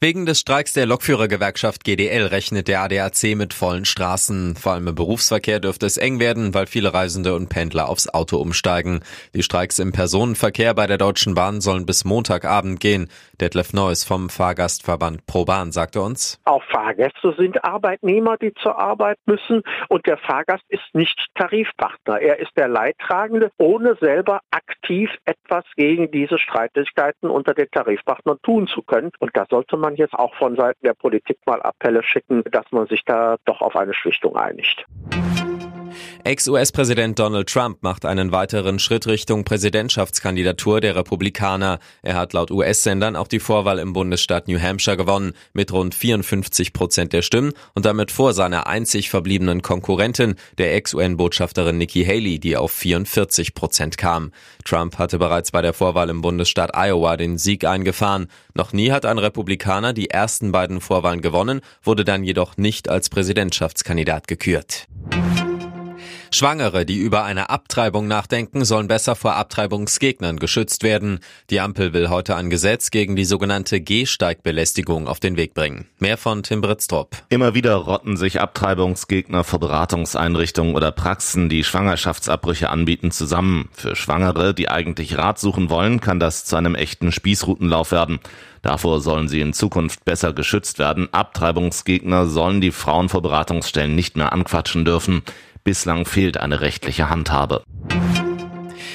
Wegen des Streiks der Lokführergewerkschaft GDL rechnet der ADAC mit vollen Straßen. Vor allem im Berufsverkehr dürfte es eng werden, weil viele Reisende und Pendler aufs Auto umsteigen. Die Streiks im Personenverkehr bei der Deutschen Bahn sollen bis Montagabend gehen. Detlef Neuss vom Fahrgastverband ProBahn sagte uns. Auch Fahrgäste sind Arbeitnehmer, die zur Arbeit müssen und der Fahrgast ist nicht Tarifpartner. Er ist der Leidtragende, ohne selber aktiv etwas gegen diese Streitigkeiten unter den Tarifpartnern tun zu können. Und da sollte man jetzt auch von Seiten der Politik mal Appelle schicken, dass man sich da doch auf eine Schlichtung einigt. Ex-US-Präsident Donald Trump macht einen weiteren Schritt Richtung Präsidentschaftskandidatur der Republikaner. Er hat laut US-Sendern auch die Vorwahl im Bundesstaat New Hampshire gewonnen, mit rund 54 Prozent der Stimmen und damit vor seiner einzig verbliebenen Konkurrentin, der Ex-UN-Botschafterin Nikki Haley, die auf 44 Prozent kam. Trump hatte bereits bei der Vorwahl im Bundesstaat Iowa den Sieg eingefahren. Noch nie hat ein Republikaner die ersten beiden Vorwahlen gewonnen, wurde dann jedoch nicht als Präsidentschaftskandidat gekürt. Schwangere, die über eine Abtreibung nachdenken, sollen besser vor Abtreibungsgegnern geschützt werden. Die Ampel will heute ein Gesetz gegen die sogenannte Gehsteigbelästigung auf den Weg bringen. Mehr von Tim Britztrup. Immer wieder rotten sich Abtreibungsgegner vor Beratungseinrichtungen oder Praxen, die Schwangerschaftsabbrüche anbieten, zusammen. Für Schwangere, die eigentlich Rat suchen wollen, kann das zu einem echten Spießrutenlauf werden. Davor sollen sie in Zukunft besser geschützt werden. Abtreibungsgegner sollen die Frauen vor Beratungsstellen nicht mehr anquatschen dürfen. Bislang fehlt eine rechtliche Handhabe.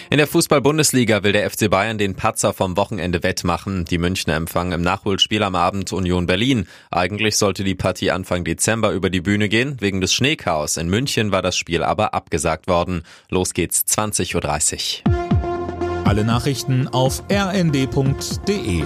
In der Fußball-Bundesliga will der FC Bayern den Patzer vom Wochenende wettmachen. Die Münchner empfangen im Nachholspiel am Abend Union Berlin. Eigentlich sollte die Partie Anfang Dezember über die Bühne gehen. Wegen des Schneechaos in München war das Spiel aber abgesagt worden. Los geht's 20.30 Uhr. Alle Nachrichten auf rnd.de